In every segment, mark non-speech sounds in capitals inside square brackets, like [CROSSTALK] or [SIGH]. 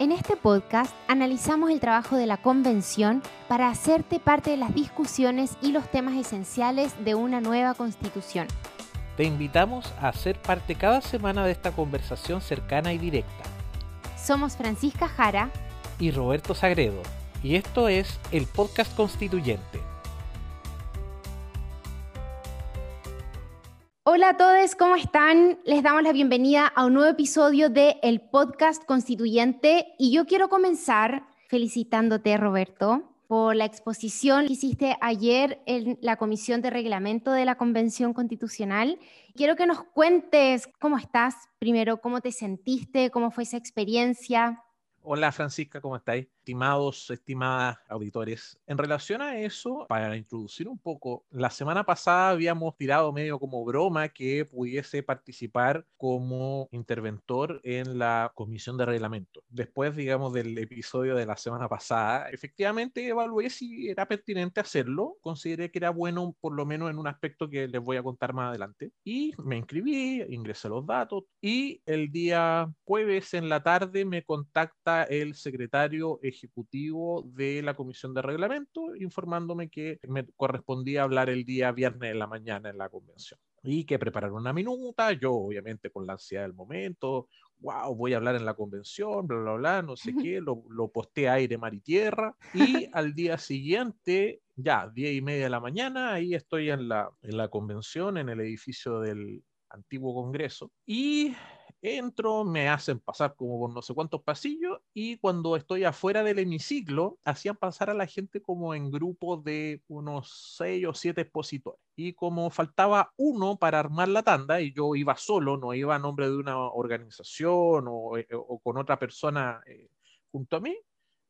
En este podcast analizamos el trabajo de la convención para hacerte parte de las discusiones y los temas esenciales de una nueva constitución. Te invitamos a ser parte cada semana de esta conversación cercana y directa. Somos Francisca Jara y Roberto Sagredo, y esto es el podcast constituyente. Hola a todos, ¿cómo están? Les damos la bienvenida a un nuevo episodio de El Podcast Constituyente y yo quiero comenzar felicitándote, Roberto, por la exposición que hiciste ayer en la Comisión de Reglamento de la Convención Constitucional. Quiero que nos cuentes cómo estás, primero, cómo te sentiste, cómo fue esa experiencia. Hola Francisca, ¿cómo estáis? Estimados, estimadas auditores, en relación a eso, para introducir un poco, la semana pasada habíamos tirado medio como broma que pudiese participar como interventor en la comisión de reglamento. Después, digamos, del episodio de la semana pasada, efectivamente evalué si era pertinente hacerlo, consideré que era bueno por lo menos en un aspecto que les voy a contar más adelante, y me inscribí, ingresé los datos, y el día jueves en la tarde me contacta el secretario ejecutivo de la Comisión de Reglamento, informándome que me correspondía hablar el día viernes en la mañana en la convención. Y que prepararon una minuta, yo obviamente con la ansiedad del momento, wow, voy a hablar en la convención, bla, bla, bla, no sé qué, lo, lo posté aire, mar y tierra, y [LAUGHS] al día siguiente, ya, diez y media de la mañana, ahí estoy en la, en la convención, en el edificio del antiguo Congreso, y entro, me hacen pasar como por no sé cuántos pasillos y cuando estoy afuera del hemiciclo, hacían pasar a la gente como en grupos de unos seis o siete expositores. Y como faltaba uno para armar la tanda y yo iba solo, no iba a nombre de una organización o, eh, con otra persona eh, junto a mí,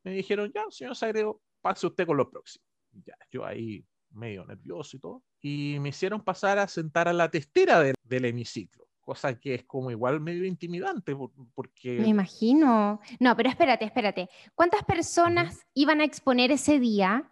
me dijeron, ya, señor Sagredo, pase usted con los próximos. Ya, yo ahí medio nervioso y todo. Y me hicieron pasar a sentar a la testera del hemiciclo cosa que es como igual medio intimidante, porque... Me imagino. No, pero espérate, espérate. ¿Cuántas personas iban a exponer ese día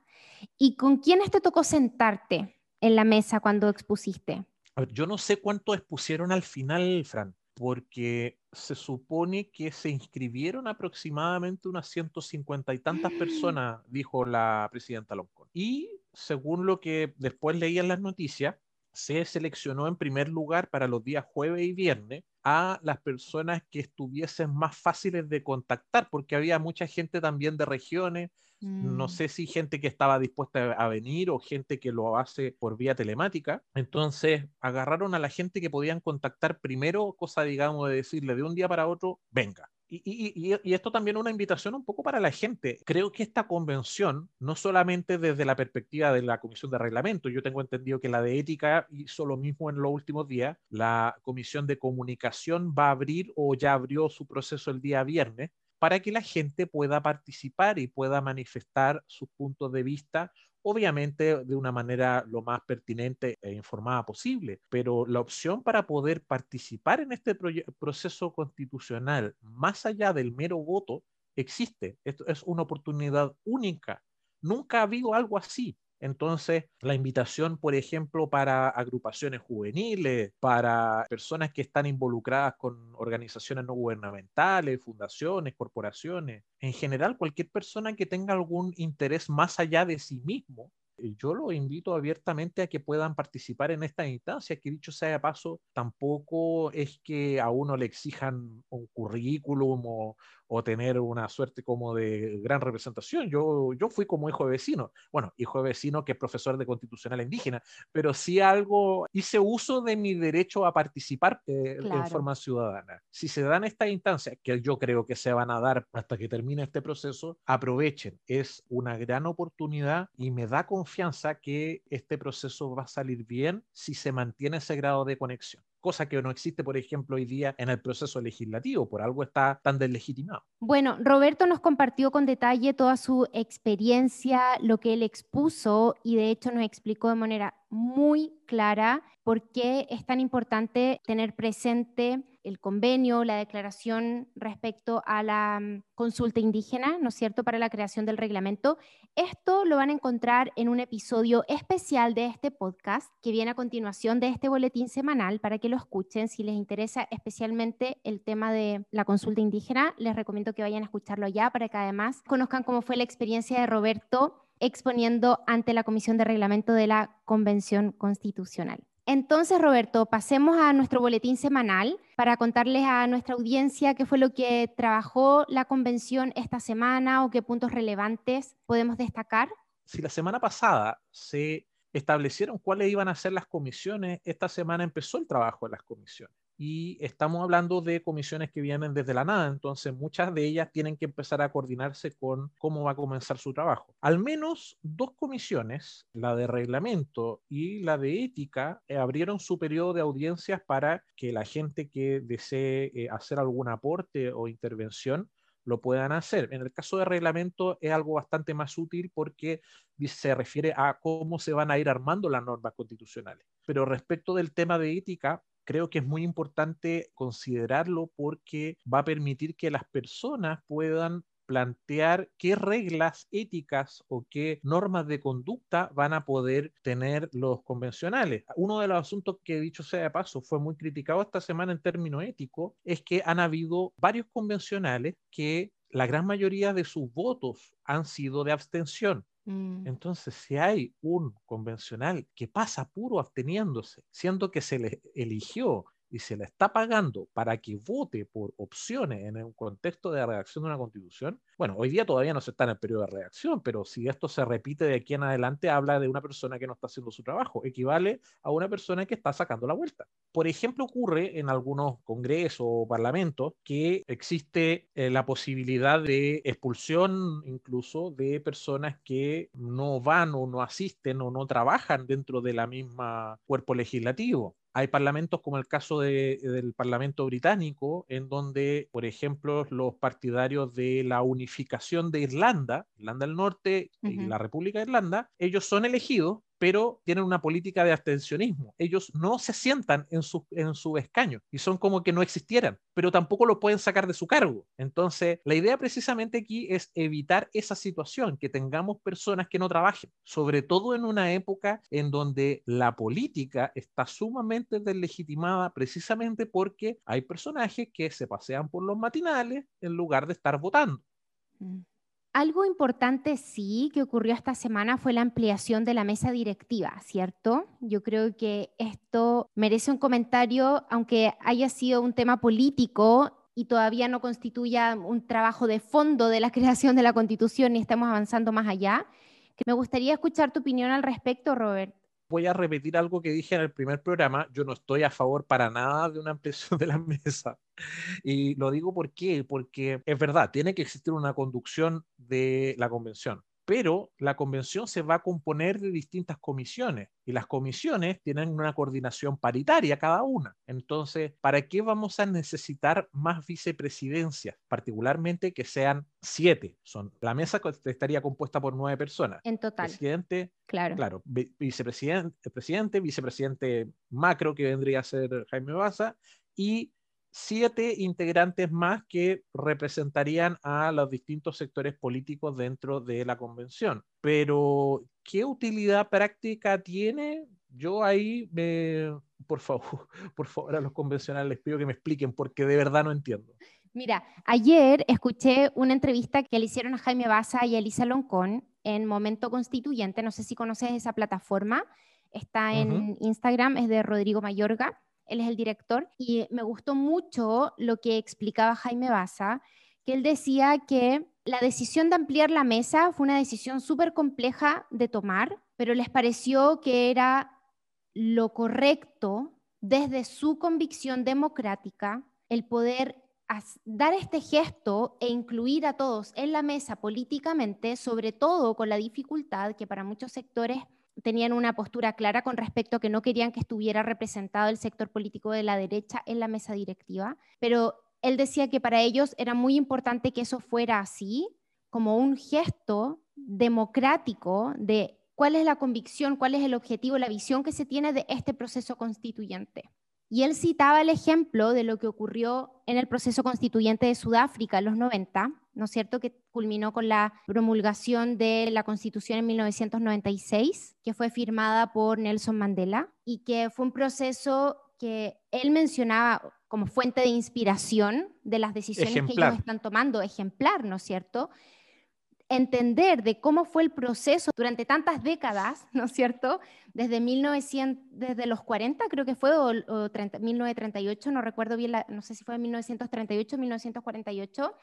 y con quiénes te tocó sentarte en la mesa cuando expusiste? yo no sé cuánto expusieron al final, Fran, porque se supone que se inscribieron aproximadamente unas 150 y tantas [GASPS] personas, dijo la presidenta Loncón. Y según lo que después leí en las noticias, se seleccionó en primer lugar para los días jueves y viernes a las personas que estuviesen más fáciles de contactar, porque había mucha gente también de regiones, no mm. sé si gente que estaba dispuesta a venir o gente que lo hace por vía telemática. Entonces agarraron a la gente que podían contactar primero, cosa digamos de decirle de un día para otro, venga. Y, esto también una invitación un poco para la gente. Creo que esta convención, no solamente desde la perspectiva de la Comisión de Reglamento, yo tengo entendido que la de Ética hizo lo mismo en los últimos días, la Comisión de Comunicación va a abrir o ya abrió su proceso el día viernes para que la gente pueda participar y pueda manifestar sus puntos de vista obviamente de una manera lo más pertinente e informada posible, pero la opción para poder participar en este proceso constitucional, más allá del mero voto, existe. Esto es una oportunidad única. Nunca ha habido algo así. Entonces, la invitación, por ejemplo, para agrupaciones juveniles, para personas que están involucradas con organizaciones no gubernamentales, fundaciones, corporaciones, en general, cualquier persona que tenga algún interés más allá de sí mismo, yo lo invito abiertamente a que puedan participar en esta instancia, que dicho sea de paso, tampoco es que a uno le exijan un currículum o, o tener una suerte como de gran representación. Yo, yo fui como hijo de vecino, bueno, hijo de vecino que es profesor de constitucional indígena, pero sí algo, hice uso de mi derecho a participar eh, en forma ciudadana. Si se dan estas instancias, que yo creo que se van a dar hasta que termine este proceso, aprovechen. Es una gran oportunidad y me da confianza que este proceso va a salir bien si se mantiene ese grado de conexión cosa que no existe, por ejemplo, hoy día en el proceso legislativo, por algo está tan deslegitimado. Bueno, Roberto nos compartió con detalle toda su experiencia, lo que él expuso y de hecho nos explicó de manera muy clara por qué es tan importante tener presente el convenio, la declaración respecto a la mm, consulta indígena, ¿no es cierto?, para la creación del reglamento. Esto lo van a encontrar en un episodio especial de este podcast que viene a continuación de este boletín semanal para que lo escuchen. Si les interesa especialmente el tema de la consulta indígena, les recomiendo que vayan a escucharlo ya para que además conozcan cómo fue la experiencia de Roberto exponiendo ante la Comisión de Reglamento de la Convención Constitucional. Entonces, Roberto, pasemos a nuestro boletín semanal para contarles a nuestra audiencia qué fue lo que trabajó la convención esta semana o qué puntos relevantes podemos destacar. Si la semana pasada se establecieron cuáles iban a ser las comisiones, esta semana empezó el trabajo de las comisiones y estamos hablando de comisiones que vienen desde la nada, entonces muchas de ellas tienen que empezar a coordinarse con cómo va a comenzar su trabajo. Al menos dos comisiones, la de reglamento y la de ética, eh, abrieron su periodo de audiencias para que la gente que desee eh, hacer algún aporte o intervención lo puedan hacer. En el caso de reglamento es algo bastante más útil porque se refiere a cómo se van a ir armando las normas constitucionales. Pero respecto del tema de ética, creo que es muy importante considerarlo porque va a permitir que las personas puedan plantear qué reglas éticas o qué normas de conducta van a poder tener los convencionales. Uno de los asuntos que, dicho sea de paso, fue muy criticado esta semana en términos éticos es que han habido varios convencionales que la gran mayoría de sus votos han sido de abstención. Mm. Entonces, si hay un convencional que pasa puro absteniéndose, siendo que se le eligió y se le está pagando para que vote por opciones en un contexto de redacción de una constitución, bueno, hoy día todavía no se está en el periodo de redacción, pero si esto se repite de aquí en adelante, habla de una persona que no está haciendo su trabajo, equivale a una persona que está sacando la vuelta. Por ejemplo, ocurre en algunos congresos o parlamentos que existe eh, la posibilidad de expulsión incluso de personas que no van o no asisten o no trabajan dentro de la misma cuerpo legislativo. Hay parlamentos como el caso del Parlamento británico, en donde, por ejemplo, los partidarios de la unificación de Irlanda, Irlanda del Norte y la República de Irlanda, ellos son elegidos pero tienen una política de abstencionismo. Ellos no se sientan en su, en su escaño y son como que no existieran, pero tampoco lo pueden sacar de su cargo. Entonces, la idea precisamente aquí es evitar esa situación, que tengamos personas que no trabajen, sobre todo en una época en donde la política está sumamente deslegitimada precisamente porque hay personajes que se pasean por los matinales en lugar de estar votando. Mm. Algo importante sí que ocurrió esta semana fue la ampliación de la mesa directiva, ¿cierto? Yo creo que esto merece un comentario, aunque haya sido un tema político y todavía no constituya un trabajo de fondo de la [LAUGHS] creación de la constitución y estamos avanzando más allá. Me gustaría escuchar tu opinión al respecto, Robert voy a repetir algo que dije en el primer programa. Yo no estoy a favor para nada de una ampliación de la mesa. Y lo digo ¿por qué? porque es verdad, tiene que existir una conducción de la convención pero la convención se va a componer de distintas comisiones y las comisiones tienen una coordinación paritaria cada una. Entonces, ¿para qué vamos a necesitar más vicepresidencias? Particularmente que sean siete. Son, la mesa estaría compuesta por nueve personas. En total. Presidente, claro, claro vicepresidente, presidente, vicepresidente macro que vendría a ser Jaime Baza y siete integrantes más que representarían a los distintos sectores políticos dentro de la convención. Pero, ¿qué utilidad práctica tiene? Yo ahí, me, por favor, [LAUGHS] por favor, a los convencionales les pido que me expliquen porque de verdad no entiendo. Mira, ayer escuché una entrevista que le hicieron a Jaime Baza y a Elisa Loncón en Momento Constituyente. No sé si conoces esa plataforma. Está en Instagram, es de Rodrigo Mayorga él es el director, y me gustó mucho lo que explicaba Jaime Baza, que él decía que la decisión de ampliar la mesa fue una decisión súper compleja de tomar, pero les pareció que era lo correcto desde su convicción democrática el poder dar este gesto e incluir a todos en la mesa políticamente, sobre todo con la dificultad que para muchos sectores tenían una postura clara con respecto a que no querían que estuviera representado el sector político de la derecha en la mesa directiva, pero él decía que para ellos era muy importante que eso fuera así, como un gesto democrático de cuál es la convicción, cuál es el objetivo, la visión que se tiene de este proceso constituyente. Y él citaba el ejemplo de lo que ocurrió en el proceso constituyente de Sudáfrica en los 90, ¿no es cierto?, que culminó con la promulgación de la Constitución en 1996, que fue firmada por Nelson Mandela y que fue un proceso que él mencionaba como fuente de inspiración de las decisiones que ellos están tomando, ejemplar, ¿no es cierto? Entender de cómo fue el proceso durante tantas décadas, ¿no es cierto? Desde, 1900, desde los 40 creo que fue, o, 1938, no recuerdo bien, no sé si fue en 1938 o 1948.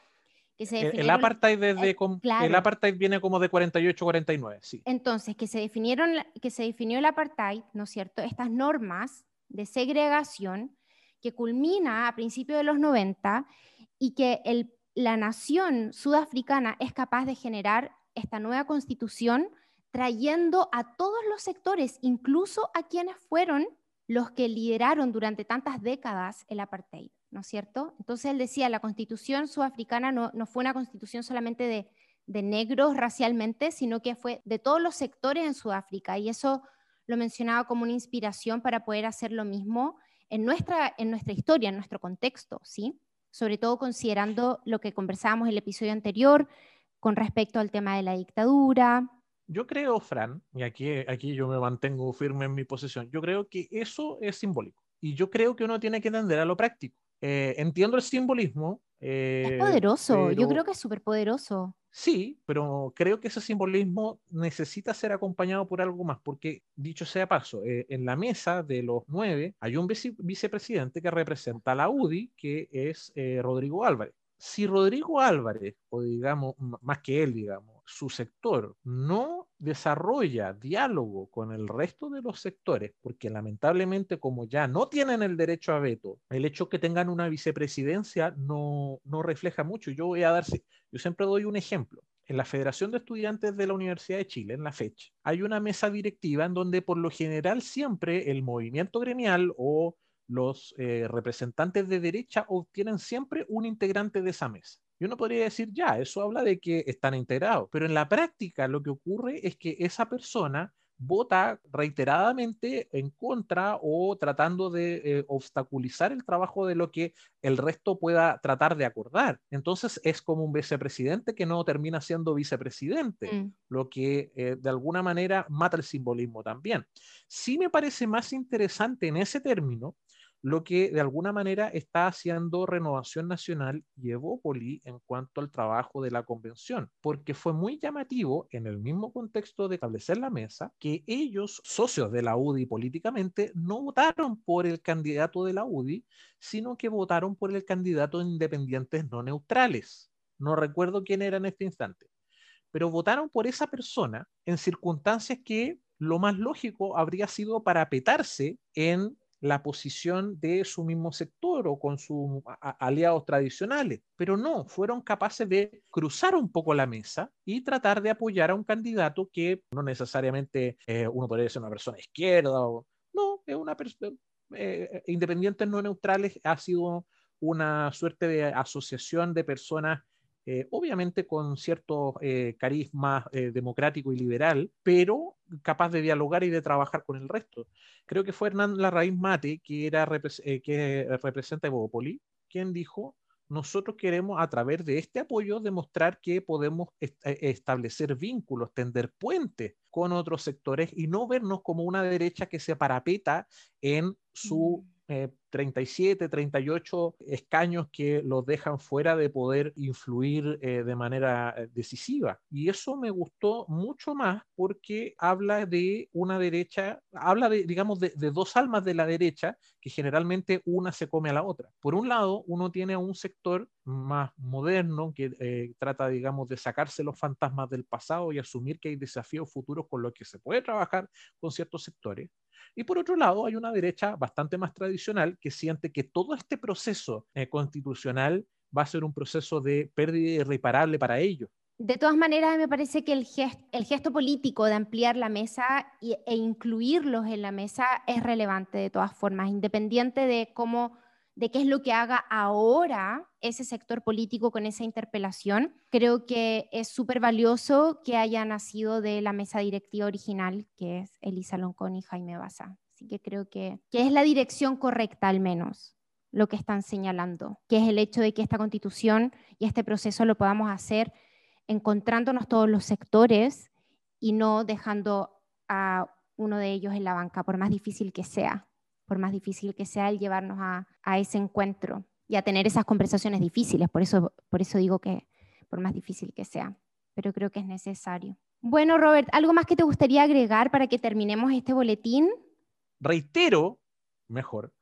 Que se el, apartheid desde, eh, el apartheid viene como de 48-49, sí. Entonces, que se, definieron, que se definió el apartheid, ¿no es cierto? Estas normas de segregación que culmina a principios de los 90 y que el la nación sudafricana es capaz de generar esta nueva constitución trayendo a todos los sectores, incluso a quienes fueron los que lideraron durante tantas décadas el apartheid, ¿no es cierto? Entonces él decía, la constitución sudafricana no, fue una constitución solamente de, de, negros racialmente, sino que fue de todos los sectores en Sudáfrica, y eso lo mencionaba como una inspiración para poder hacer lo mismo en nuestra, en nuestra historia, en nuestro contexto, ¿sí? Sobre todo considerando lo que conversábamos en el episodio anterior con respecto al tema de la dictadura. Yo creo, Fran, y aquí, aquí yo me mantengo firme en mi posición, yo creo que eso es simbólico. Y yo creo que uno tiene que entender a lo práctico. Eh, entiendo el simbolismo. es eh, poderoso, yo creo que es súper poderoso. Sí, pero creo que ese simbolismo necesita ser acompañado por algo más, porque dicho sea paso, eh, en la mesa de los nueve hay un vicepresidente que representa a la UDI, que es Rodrigo Álvarez. Si Rodrigo Álvarez, o digamos, más que él, digamos, su sector no desarrolla diálogo con el resto de los sectores, porque lamentablemente como ya no tienen el derecho a veto, el hecho que tengan una vicepresidencia no, no refleja mucho. Yo voy a dar, yo siempre doy un ejemplo. En la Federación de Estudiantes de la Universidad de Chile, en la FECH, hay una mesa directiva en donde por lo general siempre el movimiento gremial o los eh, representantes de derecha obtienen siempre un integrante de esa mesa. Y uno podría decir, ya, eso habla de que están integrados, pero en la práctica lo que ocurre es que esa persona vota reiteradamente en contra o tratando de eh, obstaculizar el trabajo de lo que el resto pueda tratar de acordar. Entonces es como un vicepresidente que no termina siendo vicepresidente, mm. lo que eh, de alguna manera mata el simbolismo también. Sí me parece más interesante en ese término lo que de alguna manera está haciendo Renovación Nacional y Evópoli en cuanto al trabajo de la convención, porque fue muy llamativo en el mismo contexto de establecer la mesa que ellos, socios de la UDI políticamente, no votaron por el candidato de la UDI, sino que votaron por el candidato de independientes no neutrales. No recuerdo quién era en este instante, pero votaron por esa persona en circunstancias que lo más lógico habría sido parapetarse en la posición de su mismo sector o con sus aliados tradicionales, pero no, fueron capaces de cruzar un poco la mesa y tratar de apoyar a un candidato que no necesariamente eh, uno podría ser una persona izquierda, o, no, es una persona, eh, independientes no neutrales ha sido una suerte de asociación de personas eh, obviamente con cierto eh, carisma eh, democrático y liberal, pero capaz de dialogar y de trabajar con el resto. Creo que fue Hernán Larraín Mate, que, era, que representa Evópoli, quien dijo, nosotros queremos a través de este apoyo demostrar que podemos establecer vínculos, tender puentes con otros sectores y no vernos como una derecha que se parapeta en su... Mm. 37, 38 escaños que los dejan fuera de poder influir eh, de manera eh, decisiva. Y eso me gustó mucho más porque habla de una derecha, habla de, digamos, de, dos almas de la derecha que generalmente una se come a la otra. Por un lado, uno tiene un sector más moderno que eh, trata, digamos, de sacarse los fantasmas del pasado y asumir que hay desafíos futuros con los que se puede trabajar con ciertos sectores. Y por otro lado, hay una derecha bastante más tradicional que siente que todo este proceso eh, constitucional va a ser un proceso de pérdida irreparable para ellos. De todas maneras, me parece que el gesto, el gesto político de ampliar la mesa e incluirlos en la mesa es relevante de todas formas, independiente de cómo de qué es lo que haga ahora ese sector político con esa interpelación. Creo que es súper valioso que haya nacido de la mesa directiva original, que es Elisa Loncón y Jaime Baza. Así que creo que, que es la dirección correcta al menos lo que están señalando, que es el hecho de que esta constitución y este proceso lo podamos hacer encontrándonos todos los sectores y no dejando a uno de ellos en la banca, por más difícil que sea, por más difícil que sea el llevarnos a, ese encuentro y a tener esas conversaciones difíciles. Por eso, por eso digo que por más difícil que sea, pero creo que es necesario. Bueno, Robert, ¿algo más que te gustaría agregar para que terminemos este boletín? Reitero, mejor,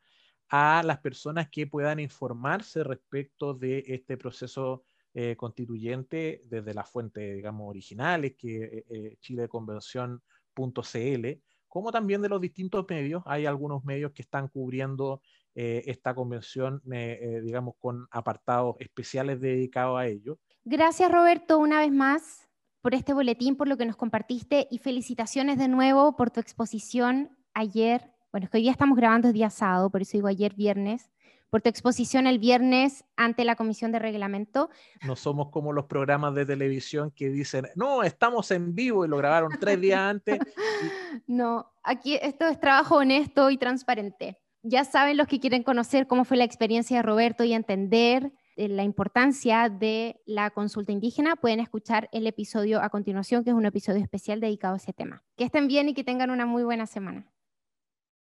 a las personas que puedan informarse respecto de este proceso eh, constituyente desde las fuentes, digamos, originales, que eh, eh chileconvención.cl, como también de los distintos medios. Hay algunos medios que están cubriendo eh, esta convención, digamos, con apartados especiales dedicados a ello. Gracias, Roberto, una vez más por este boletín, por lo que nos compartiste y felicitaciones de nuevo por tu exposición ayer. Bueno, es que hoy día estamos grabando el día sábado, por eso digo ayer viernes, por tu exposición el viernes ante la Comisión de Reglamento. No somos como los programas de televisión que dicen, no, estamos en vivo y lo grabaron tres días [LAUGHS] antes. No, aquí esto es trabajo honesto y transparente. Ya saben los que quieren conocer cómo fue la experiencia de Roberto y entender eh, la importancia de la consulta indígena, pueden escuchar el episodio a continuación, que es un episodio especial dedicado a ese tema. Que estén bien y que tengan una muy buena semana.